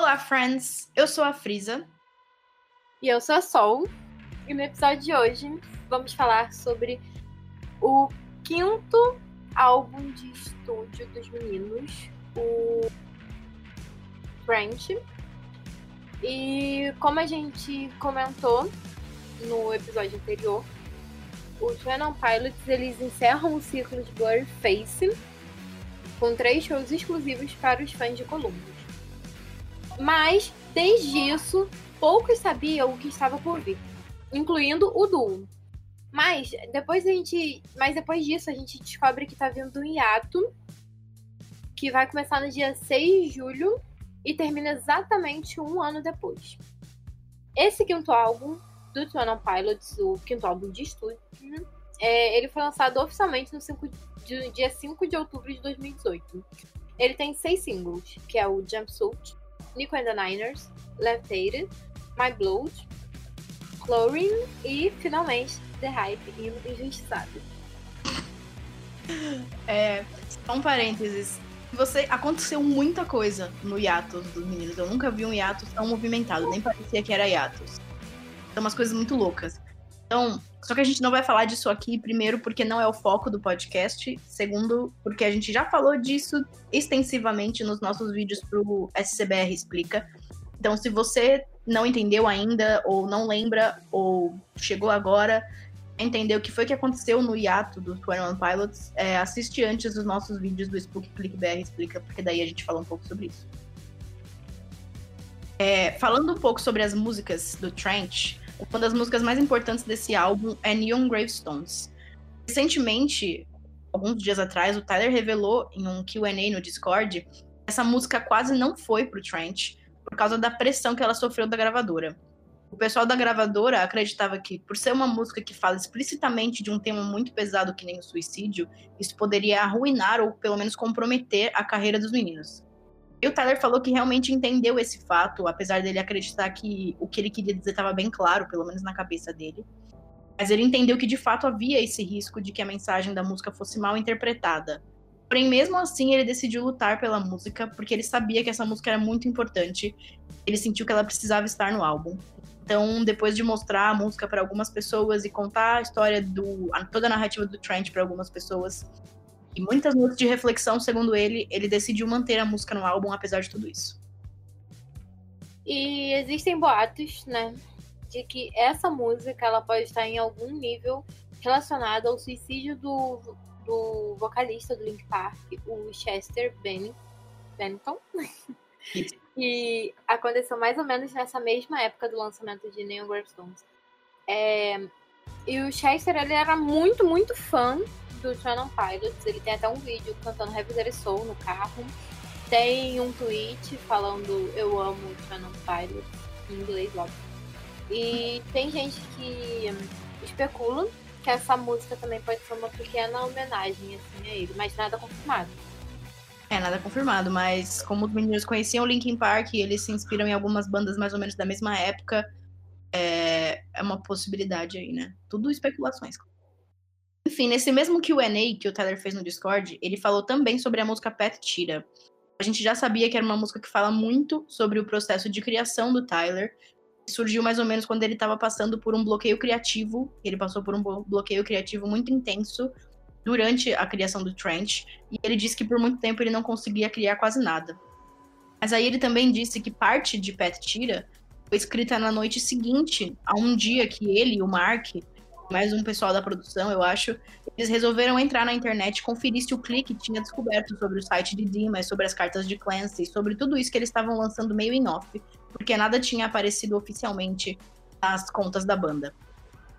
Olá, friends! Eu sou a Frisa. E eu sou a Sol. E no episódio de hoje vamos falar sobre o quinto álbum de estúdio dos meninos, o French. E como a gente comentou no episódio anterior, os Venom Pilots eles encerram o ciclo de Blurry Face com três shows exclusivos para os fãs de Columbus. Mas, desde isso, poucos sabiam o que estava por vir, incluindo o duo. Mas depois a gente, mas depois disso a gente descobre que tá vindo um hiato que vai começar no dia 6 de julho e termina exatamente um ano depois. Esse quinto álbum do Twin Pilots, o quinto álbum de estúdio, é, ele foi lançado oficialmente no 5 de, dia 5 de outubro de 2018. Ele tem seis singles, que é o Jumpsuit, Nico and the Niners, Levitated, My Blood, Chlorine e, finalmente, The Hype e Injustiçado. É, só um parênteses. Você aconteceu muita coisa no hiatus dos meninos. Eu nunca vi um hiatus tão movimentado, nem parecia que era hiatus. São umas coisas muito loucas. Então, só que a gente não vai falar disso aqui, primeiro, porque não é o foco do podcast, segundo, porque a gente já falou disso extensivamente nos nossos vídeos pro SCBR Explica. Então, se você não entendeu ainda, ou não lembra, ou chegou agora, entender o que foi que aconteceu no hiato do 21 Pilots, é, assiste antes os nossos vídeos do Spook Click BR Explica, porque daí a gente fala um pouco sobre isso. É, falando um pouco sobre as músicas do Trent, uma das músicas mais importantes desse álbum é Neon Gravestones. Recentemente, alguns dias atrás, o Tyler revelou em um QA no Discord que essa música quase não foi pro Trent por causa da pressão que ela sofreu da gravadora. O pessoal da gravadora acreditava que, por ser uma música que fala explicitamente de um tema muito pesado que nem o suicídio, isso poderia arruinar ou pelo menos comprometer a carreira dos meninos. E o Tyler falou que realmente entendeu esse fato, apesar dele acreditar que o que ele queria dizer estava bem claro, pelo menos na cabeça dele. Mas ele entendeu que de fato havia esse risco de que a mensagem da música fosse mal interpretada. Porém, mesmo assim, ele decidiu lutar pela música, porque ele sabia que essa música era muito importante. Ele sentiu que ela precisava estar no álbum. Então, depois de mostrar a música para algumas pessoas e contar a história do. toda a narrativa do Trent para algumas pessoas, e muitas noites de reflexão, segundo ele, ele decidiu manter a música no álbum apesar de tudo isso. E existem boatos, né, de que essa música ela pode estar em algum nível relacionada ao suicídio do, do vocalista do Link Park, o Chester Bennington. e aconteceu mais ou menos nessa mesma época do lançamento de Neon Gravestones. É, e o Chester ele era muito, muito fã do Shannon Pilots. Ele tem até um vídeo cantando Heavy Soul no carro. Tem um tweet falando eu amo Shannon Pilots, em inglês, óbvio. E tem gente que especula que essa música também pode ser uma pequena homenagem assim, a ele, mas nada confirmado. É, nada confirmado, mas como os meninos conheciam Linkin Park eles se inspiram em algumas bandas mais ou menos da mesma época, é, é uma possibilidade aí, né? Tudo especulações. Enfim, nesse mesmo QA que o Tyler fez no Discord, ele falou também sobre a música Pet Tira. A gente já sabia que era uma música que fala muito sobre o processo de criação do Tyler. Surgiu mais ou menos quando ele estava passando por um bloqueio criativo. Ele passou por um bloqueio criativo muito intenso durante a criação do Trent. E ele disse que por muito tempo ele não conseguia criar quase nada. Mas aí ele também disse que parte de Pet Tira foi escrita na noite seguinte a um dia que ele e o Mark mais um pessoal da produção, eu acho, eles resolveram entrar na internet conferir se o Clique tinha descoberto sobre o site de Dimas, sobre as cartas de Clancy, sobre tudo isso que eles estavam lançando meio em off, porque nada tinha aparecido oficialmente nas contas da banda.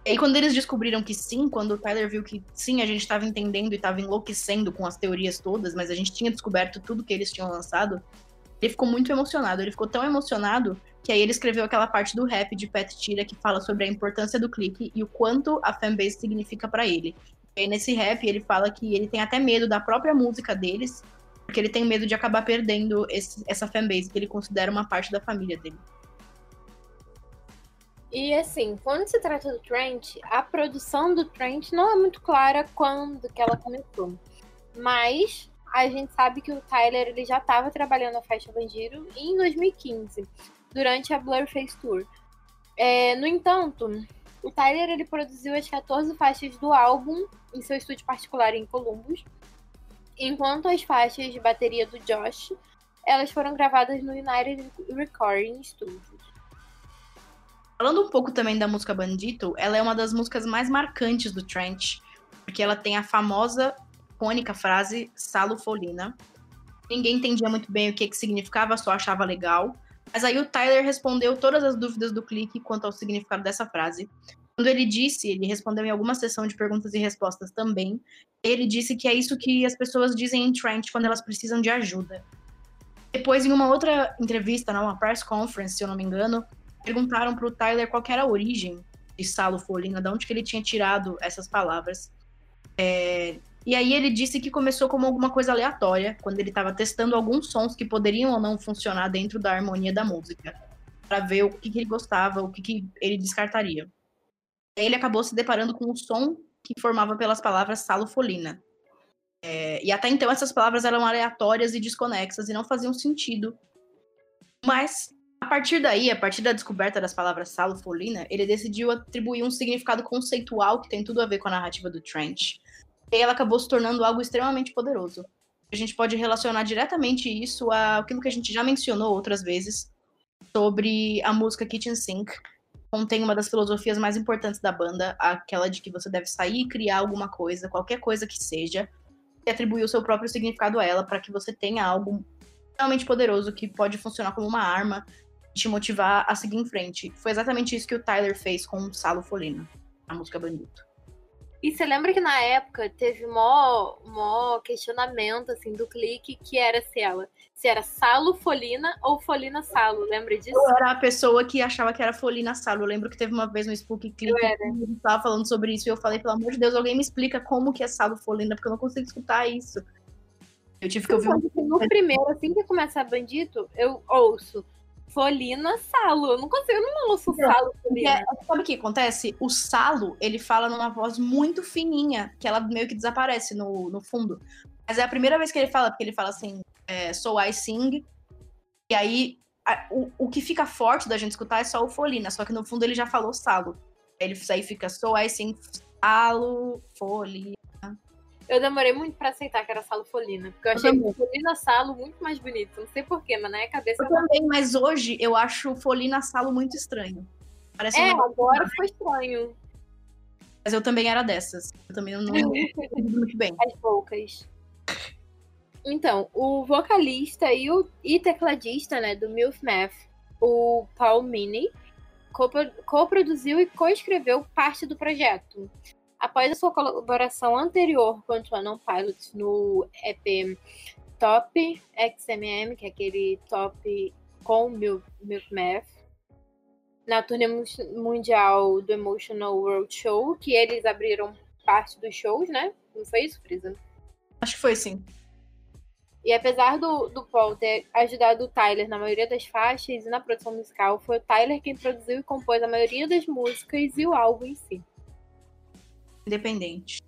E aí, quando eles descobriram que sim, quando o Tyler viu que sim, a gente estava entendendo e estava enlouquecendo com as teorias todas, mas a gente tinha descoberto tudo que eles tinham lançado, ele ficou muito emocionado. Ele ficou tão emocionado que aí ele escreveu aquela parte do rap de Pat Tira que fala sobre a importância do clique e o quanto a fanbase significa para ele. E nesse rap ele fala que ele tem até medo da própria música deles, porque ele tem medo de acabar perdendo esse, essa fanbase que ele considera uma parte da família dele. E assim, quando se trata do Trent, a produção do Trent não é muito clara quando que ela começou. Mas a gente sabe que o Tyler ele já estava trabalhando na Festa Bandido em 2015, durante a Blurface Tour. É, no entanto, o Tyler ele produziu as 14 faixas do álbum em seu estúdio particular em Columbus, enquanto as faixas de bateria do Josh elas foram gravadas no United Recording Studios. Falando um pouco também da música Bandito, ela é uma das músicas mais marcantes do Trent, porque ela tem a famosa, icônica frase Salo Folina. Ninguém entendia muito bem o que, que significava, só achava legal. Mas aí o Tyler respondeu todas as dúvidas do clique quanto ao significado dessa frase. Quando ele disse, ele respondeu em alguma sessão de perguntas e respostas também, ele disse que é isso que as pessoas dizem em Trent quando elas precisam de ajuda. Depois, em uma outra entrevista, numa press conference, se eu não me engano, perguntaram para o Tyler qual era a origem de Salo Folina, de onde que ele tinha tirado essas palavras. É, e aí ele disse que começou como alguma coisa aleatória, quando ele estava testando alguns sons que poderiam ou não funcionar dentro da harmonia da música, para ver o que, que, ele gostava, o que, que ele descartaria. Aí ele acabou se deparando com o som que formava pelas palavras salofolina. É, e até então essas palavras eram aleatórias e desconexas e não faziam sentido. Mas a partir daí, a partir da descoberta das palavras salofolina, ele decidiu atribuir um significado conceitual que tem tudo a ver com a narrativa do Trench e ela acabou se tornando algo extremamente poderoso. A gente pode relacionar diretamente isso àquilo que a gente já mencionou outras vezes sobre a música Kitchen Sink. Contém uma das filosofias mais importantes da banda, aquela de que você deve sair e criar alguma coisa, qualquer coisa que seja, e atribuir o seu próprio significado a ela para que você tenha algo realmente poderoso que pode funcionar como uma arma te motivar a seguir em frente. Foi exatamente isso que o Tyler fez com Salo Folina, a música Bandito. E você lembra que na época teve mó, mó questionamento assim do clique que era se ela se era Salo Folina ou Folina Salo, lembra disso? Eu era a pessoa que achava que era Folina Salo. Eu lembro que teve uma vez no Spook Click que eu tava falando sobre isso e eu falei, pelo amor de Deus, alguém me explica como que é Salo Folina, porque eu não consigo escutar isso. Eu tive que ouvir um... No primeiro, assim que começa Bandito, eu ouço Folina Salo. Eu não consigo, eu não ouço Salo Folina. É, sabe o que acontece? O Salo, ele fala numa voz muito fininha, que ela meio que desaparece no, no fundo. Mas é a primeira vez que ele fala, porque ele fala assim, é, So I Sing. E aí, a, o, o que fica forte da gente escutar é só o Folina, só que no fundo ele já falou Salo. Ele aí fica So I Sing, Salo, Folina. Eu demorei muito pra aceitar que era Salo Folina. Porque eu achei eu Folina Salo muito mais bonito. Não sei porquê, mas na minha cabeça. Eu também, mas hoje eu acho Folina Salo muito estranho. Parece é, agora foi estranho. Mas eu também era dessas. Eu também não, não muito bem. As poucas. Então, o vocalista e o e tecladista né, do Milf Math, o Paul Mini, co-produziu e co-escreveu parte do projeto. Após a sua colaboração anterior com o Twanon Pilots no EP Top XMM, que é aquele top com Milk Math, na turnê mundial do Emotional World Show, que eles abriram parte dos shows, né? Não foi isso, Frisa? Acho que foi sim. E apesar do, do Paul ter ajudado o Tyler na maioria das faixas e na produção musical, foi o Tyler quem produziu e compôs a maioria das músicas e o álbum em si independente.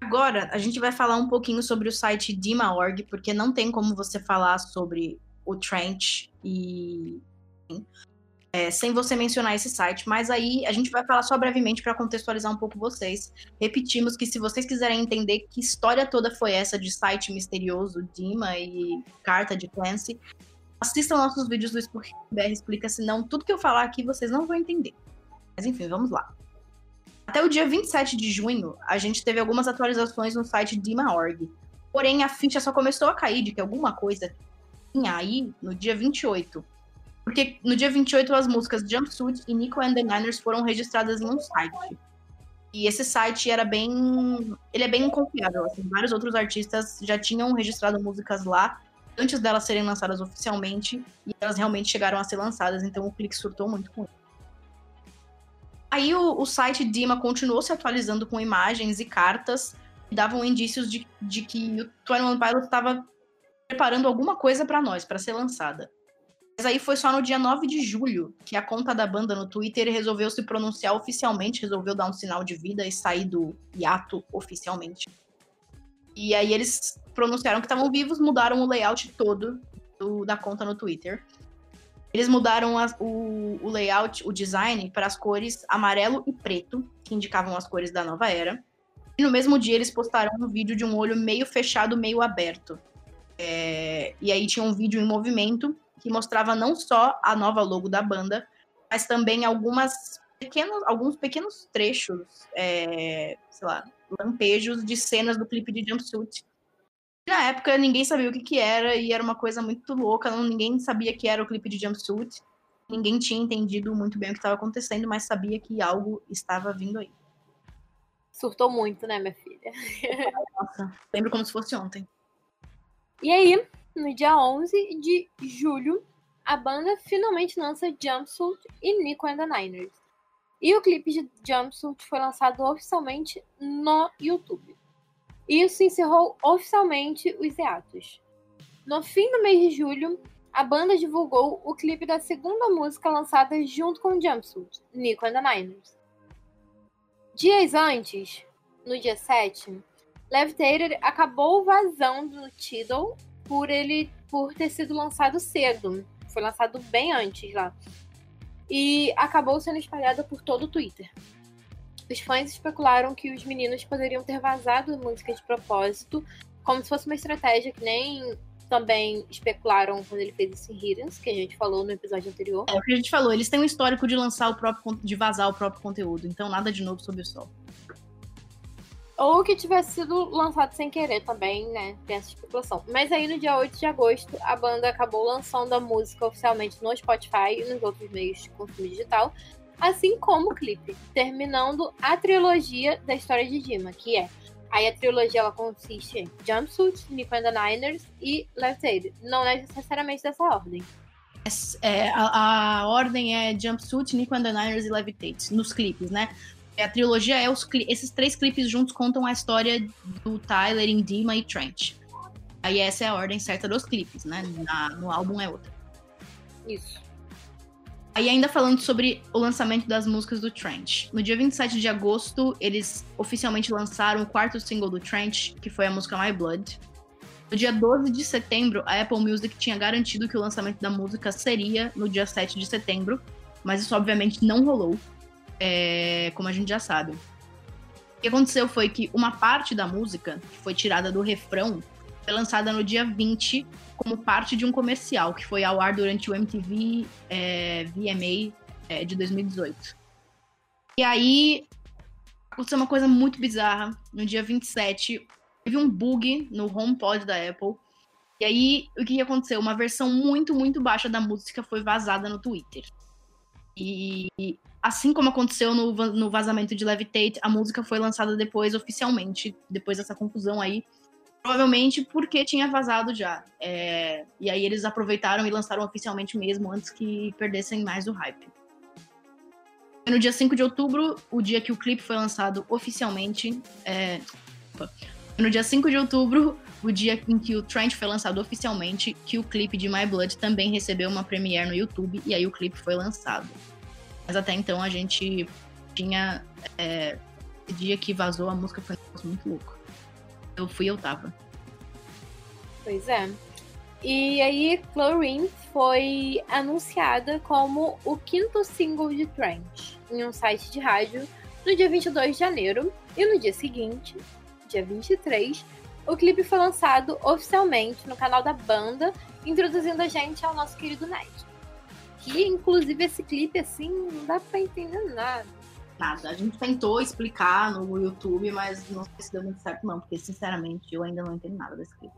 Agora, a gente vai falar um pouquinho sobre o site Dima.org, porque não tem como você falar sobre o Trench e. É, sem você mencionar esse site, mas aí a gente vai falar só brevemente para contextualizar um pouco vocês. Repetimos que se vocês quiserem entender que história toda foi essa de site misterioso, Dima e carta de Clancy, assistam nossos vídeos do Spook BR Explica, senão tudo que eu falar aqui vocês não vão entender. Mas enfim, vamos lá. Até o dia 27 de junho, a gente teve algumas atualizações no site Dima.org. Porém, a ficha só começou a cair de que alguma coisa tinha aí no dia 28. Porque no dia 28 as músicas Jumpsuit e Nico and the Niners foram registradas em um site. E esse site era bem. Ele é bem confiável. Assim, vários outros artistas já tinham registrado músicas lá antes delas serem lançadas oficialmente. E elas realmente chegaram a ser lançadas, então o clique surtou muito com isso. Aí o, o site Dima continuou se atualizando com imagens e cartas que davam indícios de, de que o 21 Pilots estava preparando alguma coisa para nós, para ser lançada. Mas aí foi só no dia 9 de julho que a conta da banda no Twitter resolveu se pronunciar oficialmente, resolveu dar um sinal de vida e sair do hiato oficialmente. E aí eles pronunciaram que estavam vivos, mudaram o layout todo do, da conta no Twitter. Eles mudaram o, o layout, o design, para as cores amarelo e preto, que indicavam as cores da nova era. E no mesmo dia eles postaram um vídeo de um olho meio fechado, meio aberto. É, e aí tinha um vídeo em movimento que mostrava não só a nova logo da banda, mas também algumas pequenos, alguns pequenos trechos, é, sei lá, lampejos de cenas do clipe de Jumpsuit. Na época ninguém sabia o que, que era e era uma coisa muito louca, não, ninguém sabia que era o clipe de Jumpsuit. Ninguém tinha entendido muito bem o que estava acontecendo, mas sabia que algo estava vindo aí. Surtou muito, né, minha filha? Nossa, lembro como se fosse ontem. E aí, no dia 11 de julho, a banda finalmente lança Jumpsuit e Nico and the Niners. E o clipe de Jumpsuit foi lançado oficialmente no YouTube. Isso encerrou oficialmente os hiatos. No fim do mês de julho, a banda divulgou o clipe da segunda música lançada junto com Jumpsuit, Nico and the Niners. Dias antes, no dia 7, Levitated acabou vazando no Tidal por ele por ter sido lançado cedo. Foi lançado bem antes lá. E acabou sendo espalhado por todo o Twitter. Os fãs especularam que os meninos poderiam ter vazado a música de propósito, como se fosse uma estratégia que nem também especularam quando ele fez esse Hiddens, que a gente falou no episódio anterior. É o que a gente falou, eles têm um histórico de lançar o próprio de vazar o próprio conteúdo, então nada de novo sob o sol. Ou que tivesse sido lançado sem querer também, né? Tem essa especulação. Mas aí no dia 8 de agosto, a banda acabou lançando a música oficialmente no Spotify e nos outros meios de consumo digital, assim como o clipe, terminando a trilogia da história de Dima, que é. Aí a trilogia ela consiste em Jumpsuit, Nico and the Niners e Left Aid. Não é necessariamente dessa ordem. É, a, a, ordem é Jumpsuit, Nico and the Niners e Levitate, nos clipes, né? A trilogia é os esses três clipes juntos contam a história do Tyler, Indima e Trent. Aí essa é a ordem certa dos clipes, né? Na, no álbum é outra. Isso. Aí ainda falando sobre o lançamento das músicas do Trent. No dia 27 de agosto, eles oficialmente lançaram o quarto single do Trent, que foi a música My Blood. No dia 12 de setembro, a Apple Music tinha garantido que o lançamento da música seria no dia 7 de setembro, mas isso obviamente não rolou é, como a gente já sabe. O que aconteceu foi que uma parte da música, que foi tirada do refrão, foi lançada no dia 20 como parte de um comercial que foi ao ar durante o MTV é, VMA é, de 2018. E aí aconteceu uma coisa muito bizarra. No dia 27, teve um bug no HomePod da Apple. E aí, o que aconteceu? Uma versão muito, muito baixa da música foi vazada no Twitter. E assim como aconteceu no, no vazamento de Levitate, a música foi lançada depois, oficialmente, depois dessa confusão aí. Provavelmente porque tinha vazado já. É, e aí eles aproveitaram e lançaram oficialmente mesmo, antes que perdessem mais o hype. No dia 5 de outubro, o dia que o clipe foi lançado oficialmente. É, no dia 5 de outubro, o dia em que o Trent foi lançado oficialmente, que o clipe de My Blood também recebeu uma premiere no YouTube, e aí o clipe foi lançado. Mas até então a gente tinha. É, esse dia que vazou a música foi um muito louco. Eu fui eu tava. Pois é. E aí, Chlorine foi anunciada como o quinto single de Trent em um site de rádio no dia 22 de janeiro. E no dia seguinte, dia 23, o clipe foi lançado oficialmente no canal da banda, introduzindo a gente ao nosso querido Ned que, inclusive, esse clipe, assim, não dá pra entender nada. Nada. A gente tentou explicar no YouTube, mas não sei se deu muito certo, não, porque, sinceramente, eu ainda não entendo nada desse clipe.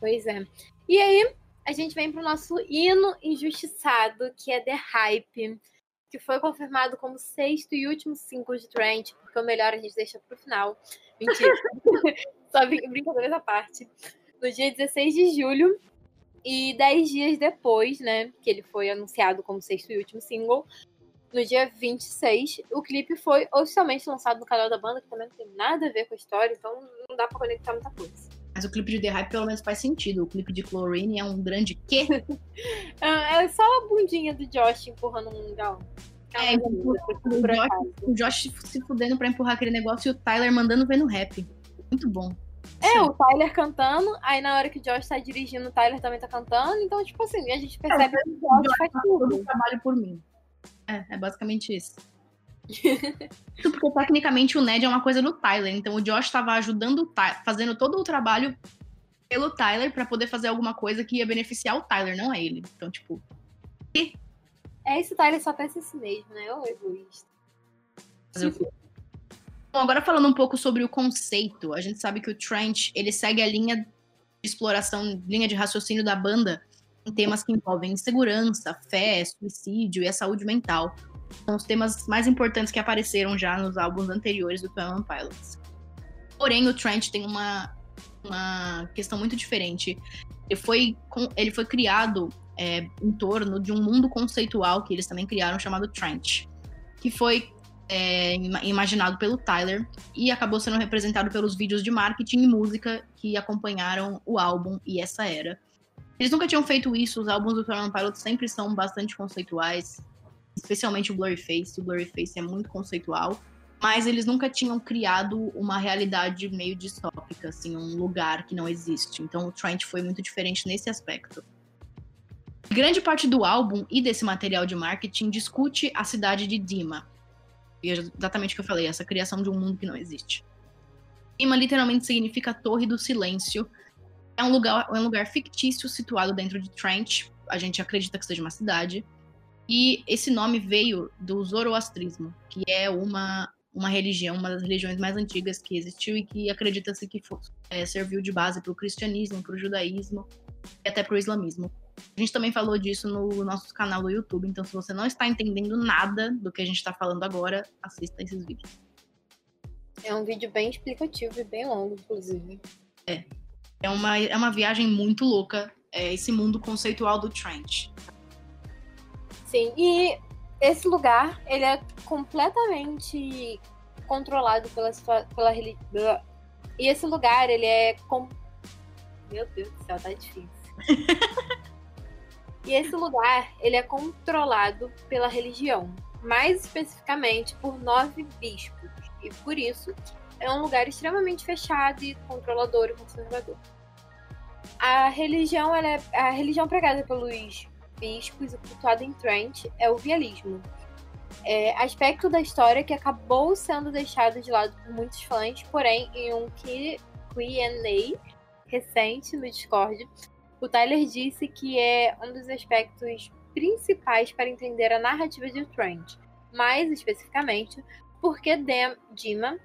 Pois é. E aí, a gente vem pro nosso hino injustiçado, que é The Hype, que foi confirmado como sexto e último single de Trent, porque o melhor a gente deixa pro final. Mentira. Só brincadeira à parte. No dia 16 de julho, e dez dias depois, né, que ele foi anunciado como sexto e último single, no dia 26, o clipe foi oficialmente lançado no canal da banda, que também não tem nada a ver com a história, então não dá pra conectar muita coisa. Mas o clipe de The Hype pelo menos faz sentido. O clipe de Chlorine é um grande quê? é só a bundinha do Josh empurrando um galão. É, o, o, Josh, o Josh se fudendo pra empurrar aquele negócio e o Tyler mandando ver no rap. Muito bom. É, Sim. o Tyler cantando, aí na hora que o Josh tá dirigindo, o Tyler também tá cantando. Então, tipo assim, a gente percebe que o Josh faz todo o tudo. trabalho por mim. É, é basicamente isso. Isso porque tecnicamente o Ned é uma coisa do Tyler, então o Josh tava ajudando o Tyler, fazendo todo o trabalho pelo Tyler pra poder fazer alguma coisa que ia beneficiar o Tyler, não é ele. Então, tipo, É esse Tyler só pensa em si mesmo, né? Ô egoísta. fazer o quê? Bom, agora falando um pouco sobre o conceito, a gente sabe que o Trent, ele segue a linha de exploração, linha de raciocínio da banda temas que envolvem insegurança, fé, suicídio e a saúde mental. São os temas mais importantes que apareceram já nos álbuns anteriores do One Pilots. Porém, o Trent tem uma, uma questão muito diferente. Ele foi, ele foi criado é, em torno de um mundo conceitual que eles também criaram, chamado Trent, que foi é, ima- imaginado pelo Tyler e acabou sendo representado pelos vídeos de marketing e música que acompanharam o álbum e essa era. Eles nunca tinham feito isso, os álbuns do Twelve One Pilots sempre são bastante conceituais, especialmente o Blurryface. O Blurryface é muito conceitual, mas eles nunca tinham criado uma realidade meio distópica, assim, um lugar que não existe. Então o Trent foi muito diferente nesse aspecto. Grande parte do álbum e desse material de marketing discute a cidade de Dima. E é exatamente o que eu falei, essa criação de um mundo que não existe. Dima literalmente significa Torre do Silêncio. É um lugar, é um lugar fictício situado dentro de Trent. A gente acredita que seja uma cidade. E esse nome veio do Zoroastrismo, que é uma, uma religião, uma das religiões mais antigas que existiu e que acredita-se que fo- é, serviu de base para o cristianismo, para o judaísmo e até para o islamismo. A gente também falou disso no nosso canal do YouTube, então se você não está entendendo nada do que a gente está falando agora, assista esses vídeos. É um vídeo bem explicativo e bem longo, inclusive. É uma, é uma viagem muito louca, é, esse mundo conceitual do Trent. Sim, e esse lugar, ele é completamente controlado pela, pela religião. E esse lugar, ele é. Com... Meu Deus do céu, tá difícil. e esse lugar, ele é controlado pela religião. Mais especificamente por nove bispos. E por isso, é um lugar extremamente fechado e controlador e conservador. A religião, ela é a religião pregada pelos bispos e cultuado em Trent é o vialismo. É, aspecto da história que acabou sendo deixado de lado por muitos fãs, porém, em um Q&A recente no Discord, o Tyler disse que é um dos aspectos principais para entender a narrativa de Trent. Mais especificamente, porque Dem- Dima,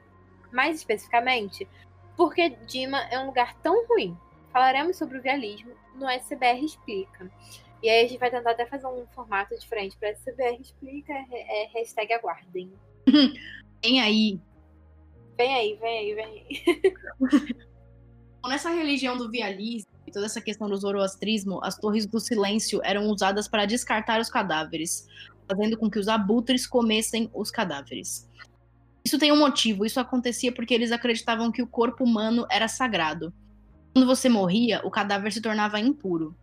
mais especificamente, porque Dima é um lugar tão ruim. Falaremos sobre o vialismo no SBR Explica. E aí a gente vai tentar até fazer um formato diferente para SBR Explica, é, é hashtag aguardem. Tem aí, Vem aí, vem aí, vem aí. nessa religião do vialismo e toda essa questão do zoroastrismo, as torres do silêncio eram usadas para descartar os cadáveres, fazendo com que os abutres comessem os cadáveres. Isso tem um motivo, isso acontecia porque eles acreditavam que o corpo humano era sagrado. Quando você morria, o cadáver se tornava impuro.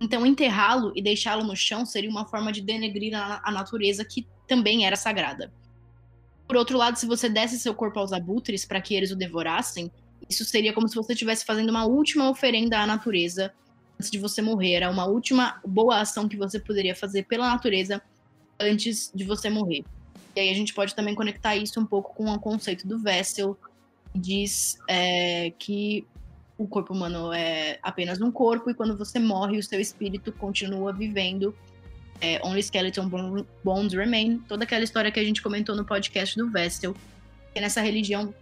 Então, enterrá-lo e deixá-lo no chão seria uma forma de denegrir a, natureza que também era sagrada. Por outro lado, se você desse seu corpo aos abutres para que eles o devorassem, isso seria como se você estivesse fazendo uma última oferenda à natureza antes de você morrer. Era uma última boa ação que você poderia fazer pela natureza antes de você morrer. E aí a gente pode também conectar isso um pouco com o conceito do Vessel, que diz é, que o corpo humano é apenas um corpo e quando você morre, o seu espírito continua vivendo. É, Only Skeleton Bon- Bones Remain. Toda aquela história que a gente comentou no podcast do Vestel. Que nessa religião,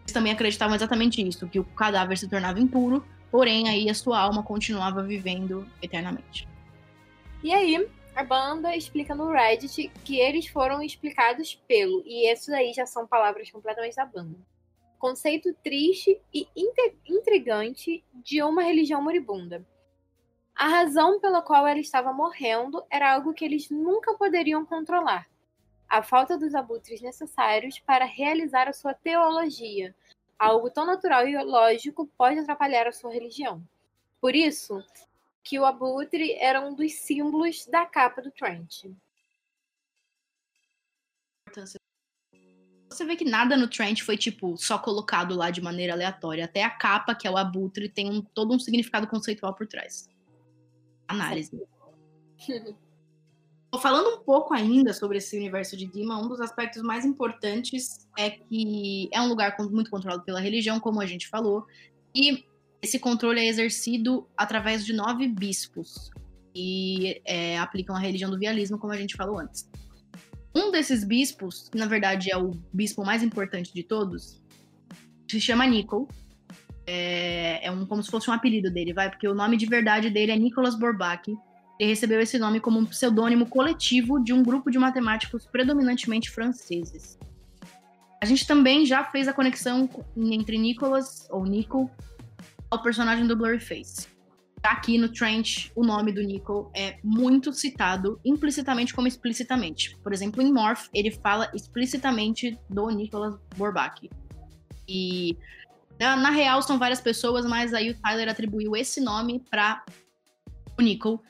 eles também acreditavam exatamente isso, que o cadáver se tornava impuro, porém aí a sua alma continuava vivendo eternamente. E aí, a banda explica no Reddit que eles foram explicados pelo, e isso aí já são palavras completamente da banda. Conceito triste e intrigante de uma religião moribunda. A razão pela qual ela estava morrendo era algo que eles nunca poderiam controlar. A falta dos abutres necessários para realizar a sua teologia. Algo tão natural e lógico pode atrapalhar a sua religião. Por isso, que o abutre era um dos símbolos da capa do Trent. Você vê que nada no Trent foi, tipo, só colocado lá de maneira aleatória. Até a capa, que é o abutre, tem um, todo um significado conceitual por trás. Análise. Falando um pouco ainda sobre esse universo de Dima, um dos aspectos mais importantes é que é um lugar muito controlado pela religião, como a gente falou, e esse controle é exercido através de nove bispos, que é, aplicam a religião do vialismo, como a gente falou antes. Um desses bispos, que na verdade é o bispo mais importante de todos, se chama Nicol. É, é um, como se fosse um apelido dele, vai, porque o nome de verdade dele é Nicolas Bourbaki ele recebeu esse nome como um pseudônimo coletivo de um grupo de matemáticos predominantemente franceses. A gente também já fez a conexão entre Nicholas, ou Nico, ao personagem do Blurryface. Aqui no Trench, o nome do Nico é muito citado, implicitamente como explicitamente. Por exemplo, em Morph, ele fala explicitamente do Nicholas Bourbaki. E na, na real são várias pessoas, mas aí o Tyler atribuiu esse nome para o Nico,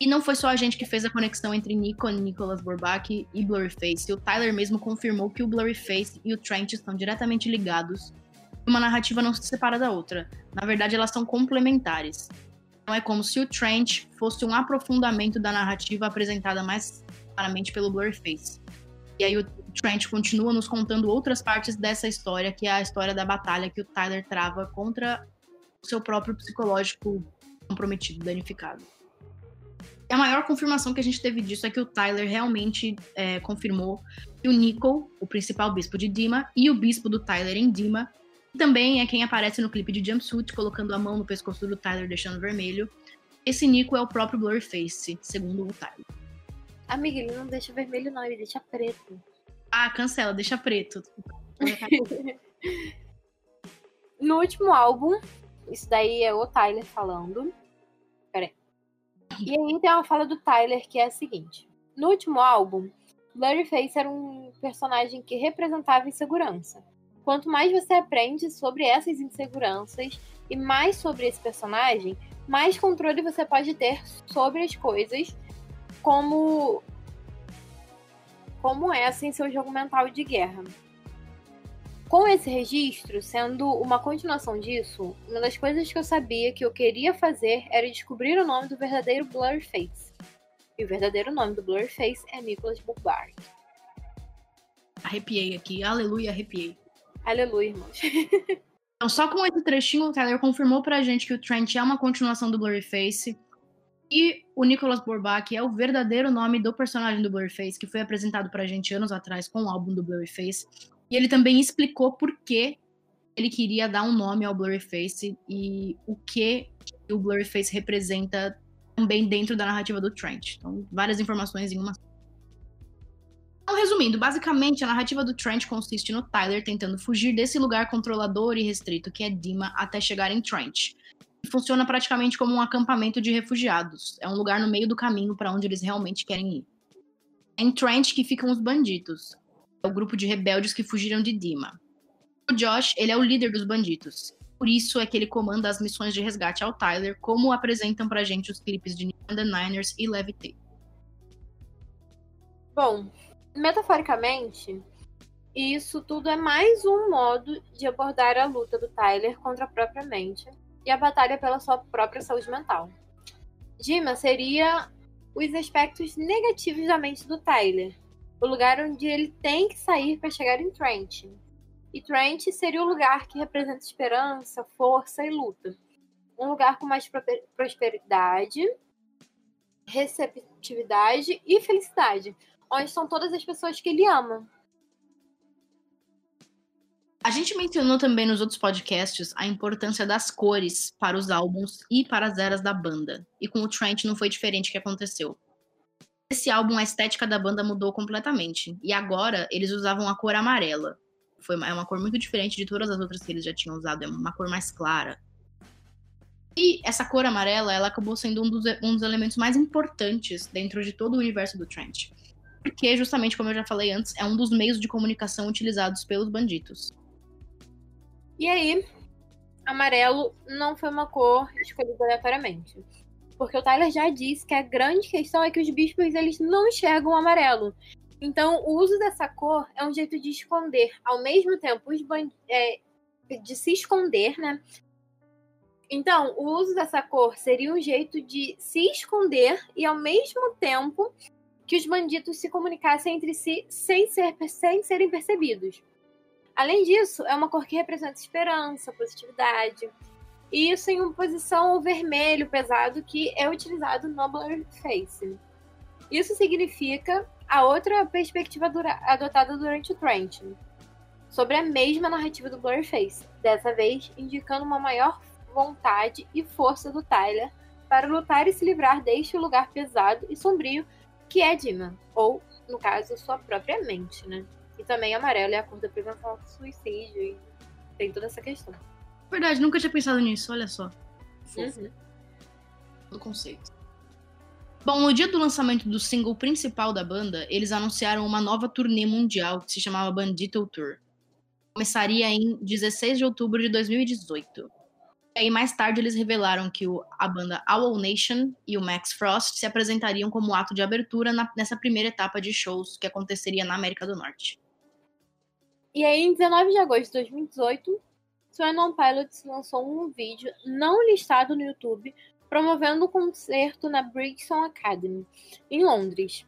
e não foi só a gente que fez a conexão entre Nico, Nicholas Bourbaki e Blurryface. O Tyler mesmo confirmou que o Blurryface e o Trent estão diretamente ligados. Uma narrativa não se separa da outra. Na verdade, elas são complementares. Então é como se o Trent fosse um aprofundamento da narrativa apresentada mais claramente pelo Blurryface. E aí o Trent continua nos contando outras partes dessa história, que é a história da batalha que o Tyler trava contra o seu próprio psicológico comprometido, danificado a maior confirmação que a gente teve disso é que o Tyler realmente é, confirmou que o Nico, o principal bispo de Dima, e o bispo do Tyler em Dima, também é quem aparece no clipe de Jumpsuit, colocando a mão no pescoço do Tyler, deixando vermelho. Esse Nico é o próprio Blurryface, segundo o Tyler. Amiga, ele não deixa vermelho, não, ele deixa preto. Ah, cancela, deixa preto. no último álbum, isso daí é o Tyler falando. Peraí. E aí tem uma fala do Tyler que é a seguinte: No último álbum, Blurryface era um personagem que representava insegurança. Quanto mais você aprende sobre essas inseguranças e mais sobre esse personagem, mais controle você pode ter sobre as coisas, como como essa em seu jogo mental de guerra. Com esse registro, sendo uma continuação disso, uma das coisas que eu sabia que eu queria fazer era descobrir o nome do verdadeiro Blurface. E o verdadeiro nome do Blurface é Nicholas Bulbark. Arrepiei aqui, aleluia, arrepiei. Aleluia, irmãos. então, só com esse trechinho, o Tyler confirmou pra gente que o Trent é uma continuação do Blurface. E o Nicholas Bourbaki é o verdadeiro nome do personagem do Blurface, que foi apresentado pra gente anos atrás com o álbum do Blurface. E ele também explicou por que ele queria dar um nome ao Blurryface e o que o Blurryface representa também dentro da narrativa do Trent. Então, várias informações em uma. Então, resumindo, basicamente a narrativa do Trent consiste no Tyler tentando fugir desse lugar controlador e restrito que é Dima até chegar em Trent. E funciona praticamente como um acampamento de refugiados. É um lugar no meio do caminho para onde eles realmente querem ir. É em Trent que ficam os bandidos, é o grupo de rebeldes que fugiram de Dima. O Josh, ele é o líder dos bandidos. Por isso é que ele comanda as missões de resgate ao Tyler, como apresentam pra gente os clipes de the Niners e Levity. Bom, metaforicamente, isso tudo é mais um modo de abordar a luta do Tyler contra a própria mente e a batalha pela sua própria saúde mental. Dima seria os aspectos negativos da mente do Tyler, o lugar onde ele tem que sair para chegar em Trent. E Trent seria o lugar que representa esperança, força e luta. Um lugar com mais prosperidade, receptividade e felicidade, onde estão todas as pessoas que ele ama. A gente mencionou também nos outros podcasts a importância das cores para os álbuns e para as eras da banda. E com o Trent não foi diferente o que aconteceu. Esse álbum, a estética da banda mudou completamente. E agora eles usavam a cor amarela. Foi uma, é uma cor muito diferente de todas as outras que eles já tinham usado. É uma cor mais clara. E essa cor amarela, ela acabou sendo um dos, um dos elementos mais importantes dentro de todo o universo do Trent. Porque, justamente como eu já falei antes, é um dos meios de comunicação utilizados pelos bandidos. E aí, amarelo não foi uma cor escolhida aleatoriamente. Porque o Tyler já disse que a grande questão é que os bispos eles não enxergam o amarelo. Então, o uso dessa cor é um jeito de esconder, ao mesmo tempo, é, de se esconder, né? Então, o uso dessa cor seria um jeito de se esconder e, ao mesmo tempo, que os bandidos se comunicassem entre si sem, ser, sem serem percebidos. Além disso, é uma cor que representa esperança, positividade. E isso em oposição ao vermelho pesado que é utilizado no Blurface. Isso significa a outra perspectiva adotada durante o Trent, sobre a mesma narrativa do Blurface, dessa vez indicando uma maior vontade e força do Tyler para lutar e se livrar deste lugar pesado e sombrio que é Dima, ou, no caso, sua própria mente, né? E também amarelo é a cor da prevenção do suicídio e tem toda essa questão. Verdade, nunca tinha pensado nisso, olha só. Uhum. Do conceito. Bom, no dia do lançamento do single principal da banda, eles anunciaram uma nova turnê mundial que se chamava Bandito Tour. Começaria em 16 de outubro de 2018. Aí, mais tarde, eles revelaram que o, a banda Owl Nation e o Max Frost se apresentariam como ato de abertura na, nessa primeira etapa de shows que aconteceria na América do Norte. E aí, em 19 de agosto de 2018, Swan Pilots lançou um vídeo não listado no YouTube promovendo um concerto na Brixton Academy, em Londres.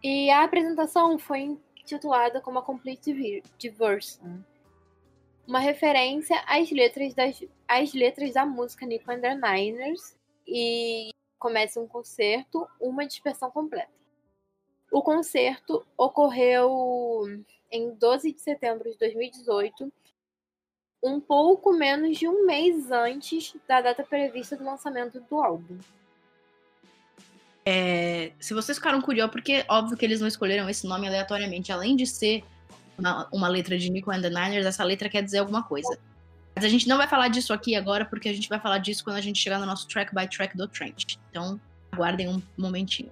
E a apresentação foi intitulada como a Complete Diversion uma referência às letras, das, às letras da música Nico and the Niners e começa um concerto, uma dispersão completa. O concerto ocorreu em 12 de setembro de 2018, um pouco menos de um mês antes da data prevista do lançamento do álbum. É, se vocês ficaram curiosos, porque óbvio que eles não escolheram esse nome aleatoriamente, além de ser uma, uma letra de Nico and the Niners, essa letra quer dizer alguma coisa. Mas a gente não vai falar disso aqui agora, porque a gente vai falar disso quando a gente chegar no nosso track by track do Trent. Então, aguardem um momentinho.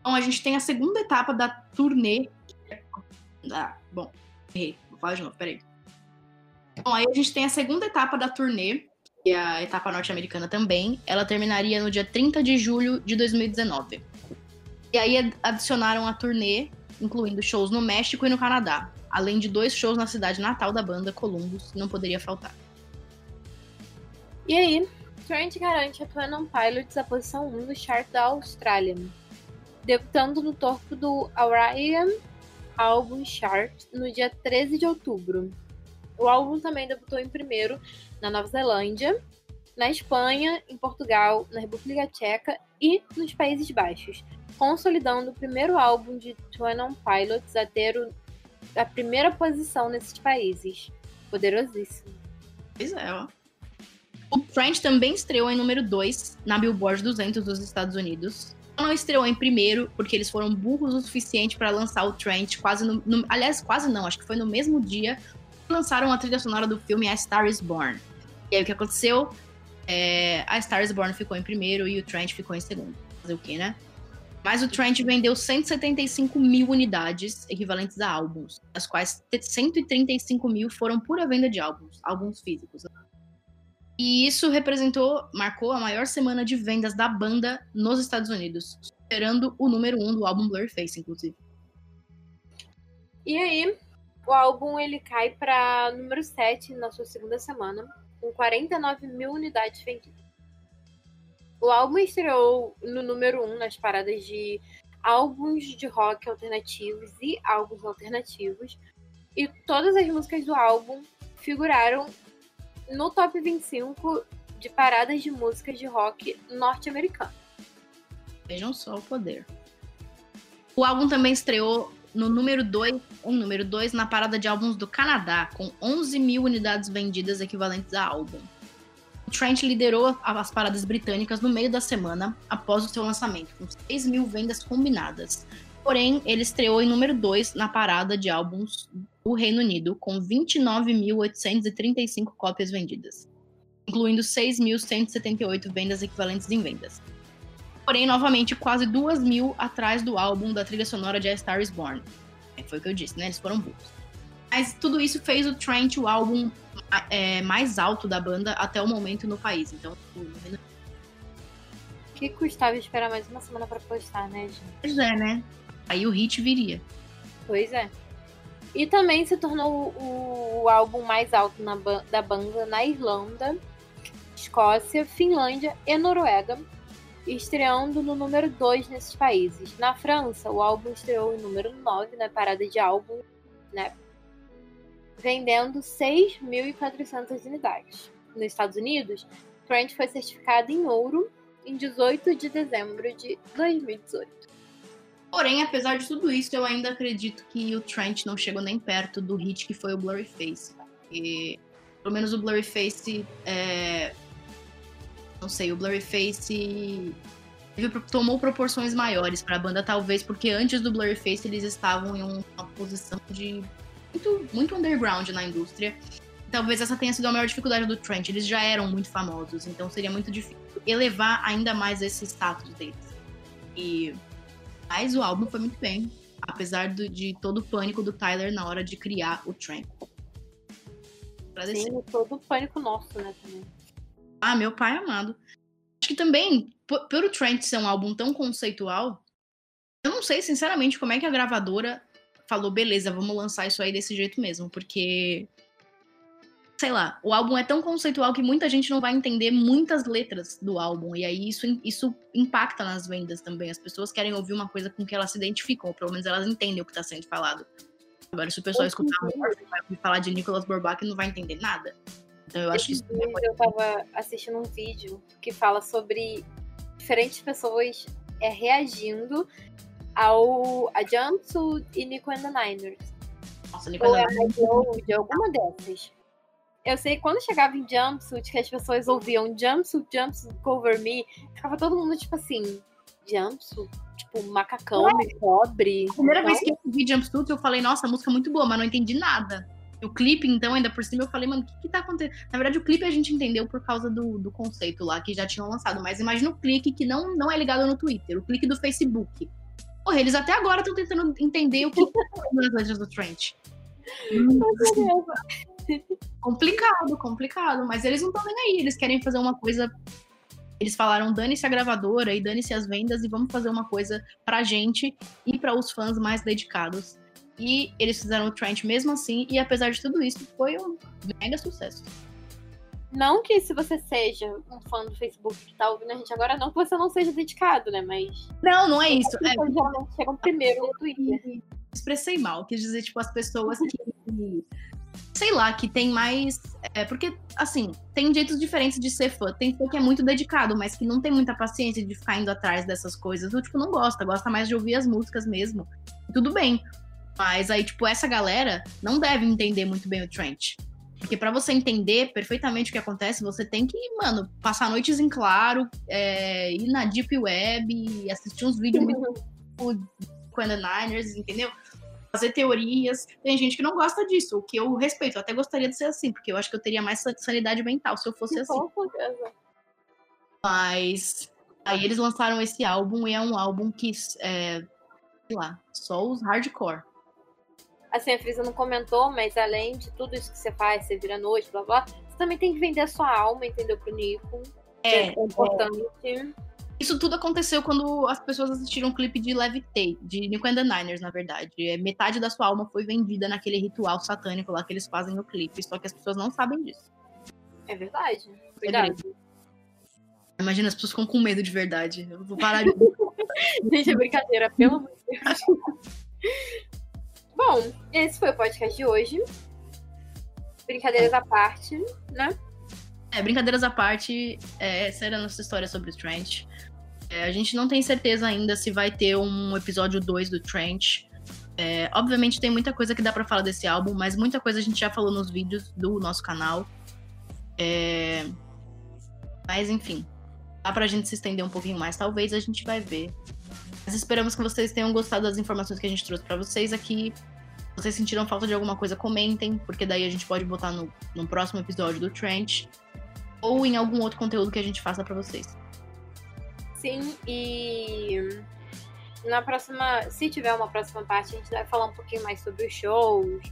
Então, a gente tem a segunda etapa da turnê. Ah, bom, errei. Vou falar de novo, peraí. Bom, aí a gente tem a segunda etapa da turnê, que é a etapa norte-americana também. Ela terminaria no dia 30 de julho de 2019. E aí adicionaram a turnê incluindo shows no México e no Canadá, além de dois shows na cidade natal da banda, Columbus, não poderia faltar. E aí, Trent garante a Twin Pilots a posição 1 do chart da Austrália, debutando no topo do Orion Album Chart no dia 13 de outubro. O álbum também debutou em primeiro na Nova Zelândia, na Espanha, em Portugal, na República Tcheca e nos Países Baixos, consolidando o primeiro álbum de Twin Pilots a ter o, a primeira posição nesses países. Poderosíssimo. Pois é, ó. O French também estreou em número 2 na Billboard 200 dos Estados Unidos. Não estreou em primeiro, porque eles foram burros o suficiente para lançar o Trent quase no, no, Aliás, quase não, acho que foi no mesmo dia que lançaram a trilha sonora do filme A Star is Born. E aí o que aconteceu? É, a Star is Born ficou em primeiro e o Trent ficou em segundo. Fazer o quê, né? Mas o Trent vendeu 175 mil unidades equivalentes a álbuns, das quais 135 mil foram pura venda de álbuns, álbuns físicos. E isso representou, marcou a maior semana de vendas da banda nos Estados Unidos, superando o número 1 um do álbum Blurface, inclusive. E aí, o álbum ele cai para número 7 na sua segunda semana, com 49 mil unidades vendidas. O álbum estreou no número 1 um nas paradas de álbuns de rock alternativos e álbuns alternativos, e todas as músicas do álbum figuraram no top 25 de paradas de músicas de rock norte-americano. Vejam só o poder. O álbum também estreou no número 2, um número 2 na parada de álbuns do Canadá, com 11 mil unidades vendidas equivalentes a álbum. Trent liderou as paradas britânicas no meio da semana após o seu lançamento, com 6 mil vendas combinadas. Porém, ele estreou em número 2 na parada de álbuns do Reino Unido, com 29.835 cópias vendidas, incluindo 6.178 vendas equivalentes em vendas. Porém, novamente, quase 2 mil atrás do álbum da trilha sonora de A Star Is Born. É, foi o que eu disse, né? Eles foram burros. Mas tudo isso fez o Trent o álbum é, mais alto da banda até o momento no país. Então, o que custava esperar mais uma semana para postar, né, gente? Pois é, né? Aí o hit viria. Pois é. E também se tornou o, o álbum mais alto na, da banda na Irlanda, Escócia, Finlândia e Noruega, estreando no número 2 nesses países. Na França, o álbum estreou em número 9 na parada de álbum, né? Vendendo 6.400 unidades. Nos Estados Unidos, Trent foi certificado em ouro em 18 de dezembro de 2018. Porém, apesar de tudo isso, eu ainda acredito que o Trent não chegou nem perto do hit que foi o Blurry Face. E, pelo menos o Blurry Face é... Não sei, o Blurry Face tomou proporções maiores para a banda, talvez porque antes do Blurry Face eles estavam em uma posição de muito, muito underground na indústria. Talvez essa tenha sido a maior dificuldade do Trent. Eles já eram muito famosos, então seria muito difícil elevar ainda mais esse status deles. E mas o álbum foi muito bem, apesar do, de todo o pânico do Tyler na hora de criar o Tramp. Sim, todo o pânico nosso, né, também. Ah, meu pai amado. Acho que também, por, por o Trent ser um álbum tão conceitual, eu não sei, sinceramente, como é que a gravadora falou, beleza, vamos lançar isso aí desse jeito mesmo, porque sei lá, o álbum é tão conceitual que muita gente não vai entender muitas letras do álbum. E aí isso, isso impacta nas vendas também. As pessoas querem ouvir uma coisa com que elas se identificam, ou pelo menos elas entendem o que está sendo falado. Agora, se o pessoal escutar Morphe, vai ouvir falar de Nicholas Borbach e não vai entender nada. Então eu acho isso. Eu tava assistindo um vídeo que fala sobre diferentes pessoas é, reagindo ao a Jumpsuit e Nico and the Niners. Nossa, Nico and the Niners. De alguma dessas eu sei que quando chegava em jumpsuit, que as pessoas ouviam jumpsuit, jumpsuit, cover me, ficava todo mundo tipo assim, jumpsuit? Tipo, macacão, é. pobre. A primeira então... vez que eu ouvi jumpsuit, eu falei, nossa, a música é muito boa, mas não entendi nada. O clipe, então, ainda por cima, eu falei, mano, o que, que tá acontecendo? Na verdade, o clipe a gente entendeu por causa do, do conceito lá, que já tinham lançado. Mas imagina o clique que não, não é ligado no Twitter, o clique do Facebook. Porra, eles até agora estão tentando entender o que nas letras do Trent. Complicado, complicado. Mas eles não estão nem aí. Eles querem fazer uma coisa. Eles falaram: dane-se a gravadora e dane-se as vendas e vamos fazer uma coisa pra gente e para os fãs mais dedicados. E eles fizeram o Trent mesmo assim, e apesar de tudo isso, foi um mega sucesso. Não que se você seja um fã do Facebook que tá ouvindo a gente agora, não que você não seja dedicado, né? Mas. Não, não é isso. É... Geralmente chegam primeiro no Twitter. Expressei mal, quis dizer, tipo, as pessoas que sei lá, que tem mais. É, porque, assim, tem jeitos diferentes de ser fã. Tem fã que é muito dedicado, mas que não tem muita paciência de ficar indo atrás dessas coisas. Ou, tipo, não gosta, gosta mais de ouvir as músicas mesmo. Tudo bem. Mas aí, tipo, essa galera não deve entender muito bem o Trent. Porque para você entender perfeitamente o que acontece, você tem que, mano, passar noites em claro, é, ir na Deep Web, assistir uns vídeos muito com the Niners, entendeu? fazer teorias. Tem gente que não gosta disso, o que eu respeito. Eu até gostaria de ser assim, porque eu acho que eu teria mais sanidade mental se eu fosse assim. Mas aí eles lançaram esse álbum e é um álbum que é, sei lá, só os hardcore. Assim, a Frisa não comentou, mas além de tudo isso que você faz, você vira noite, blá blá, você também tem que vender a sua alma, entendeu? Pro Nico. É, é importante. É. Isso tudo aconteceu quando as pessoas assistiram um clipe de Levitate, de Nico and the Niners, na verdade. É, metade da sua alma foi vendida naquele ritual satânico lá que eles fazem no clipe, só que as pessoas não sabem disso. É verdade. Verdade. Imagina, as pessoas ficam com medo de verdade. Eu vou parar de. Gente, é brincadeira, pelo amor de Deus. Bom, esse foi o podcast de hoje. Brincadeiras à parte, né? É, brincadeiras à parte, é, essa era a nossa história sobre o Trent. É, a gente não tem certeza ainda se vai ter um episódio 2 do Trench. É, obviamente tem muita coisa que dá para falar desse álbum, mas muita coisa a gente já falou nos vídeos do nosso canal. É... Mas enfim, dá pra gente se estender um pouquinho mais, talvez a gente vai ver. Mas esperamos que vocês tenham gostado das informações que a gente trouxe para vocês aqui. Se vocês sentiram falta de alguma coisa, comentem, porque daí a gente pode botar no, no próximo episódio do Trench ou em algum outro conteúdo que a gente faça para vocês. Sim, e na próxima, se tiver uma próxima parte, a gente vai falar um pouquinho mais sobre os shows,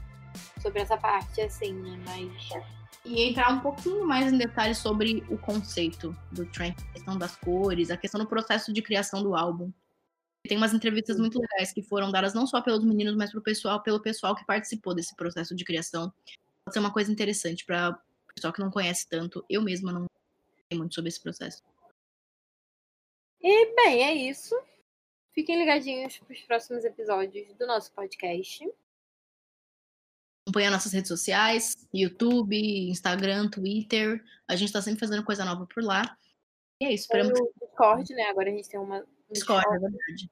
sobre essa parte, assim, né? Mas. E entrar um pouquinho mais em detalhes sobre o conceito do Trent, a questão das cores, a questão do processo de criação do álbum. Tem umas entrevistas muito legais que foram dadas não só pelos meninos, mas pro pessoal, pelo pessoal que participou desse processo de criação. Pode ser uma coisa interessante para o pessoal que não conhece tanto. Eu mesma não sei muito sobre esse processo. E, bem, é isso. Fiquem ligadinhos para os próximos episódios do nosso podcast. Acompanhar nossas redes sociais, YouTube, Instagram, Twitter. A gente está sempre fazendo coisa nova por lá. E é isso. Esperamos... O Discord, né? Agora a gente tem uma. Discord, é verdade.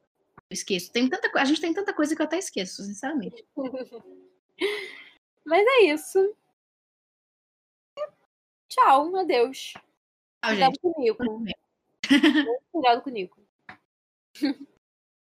Eu esqueço. Tem tanta... A gente tem tanta coisa que eu até esqueço, sinceramente. Mas é isso. Tchau, adeus. Tchau, Cuidado gente. com o Nico. Cuidado com o Nico.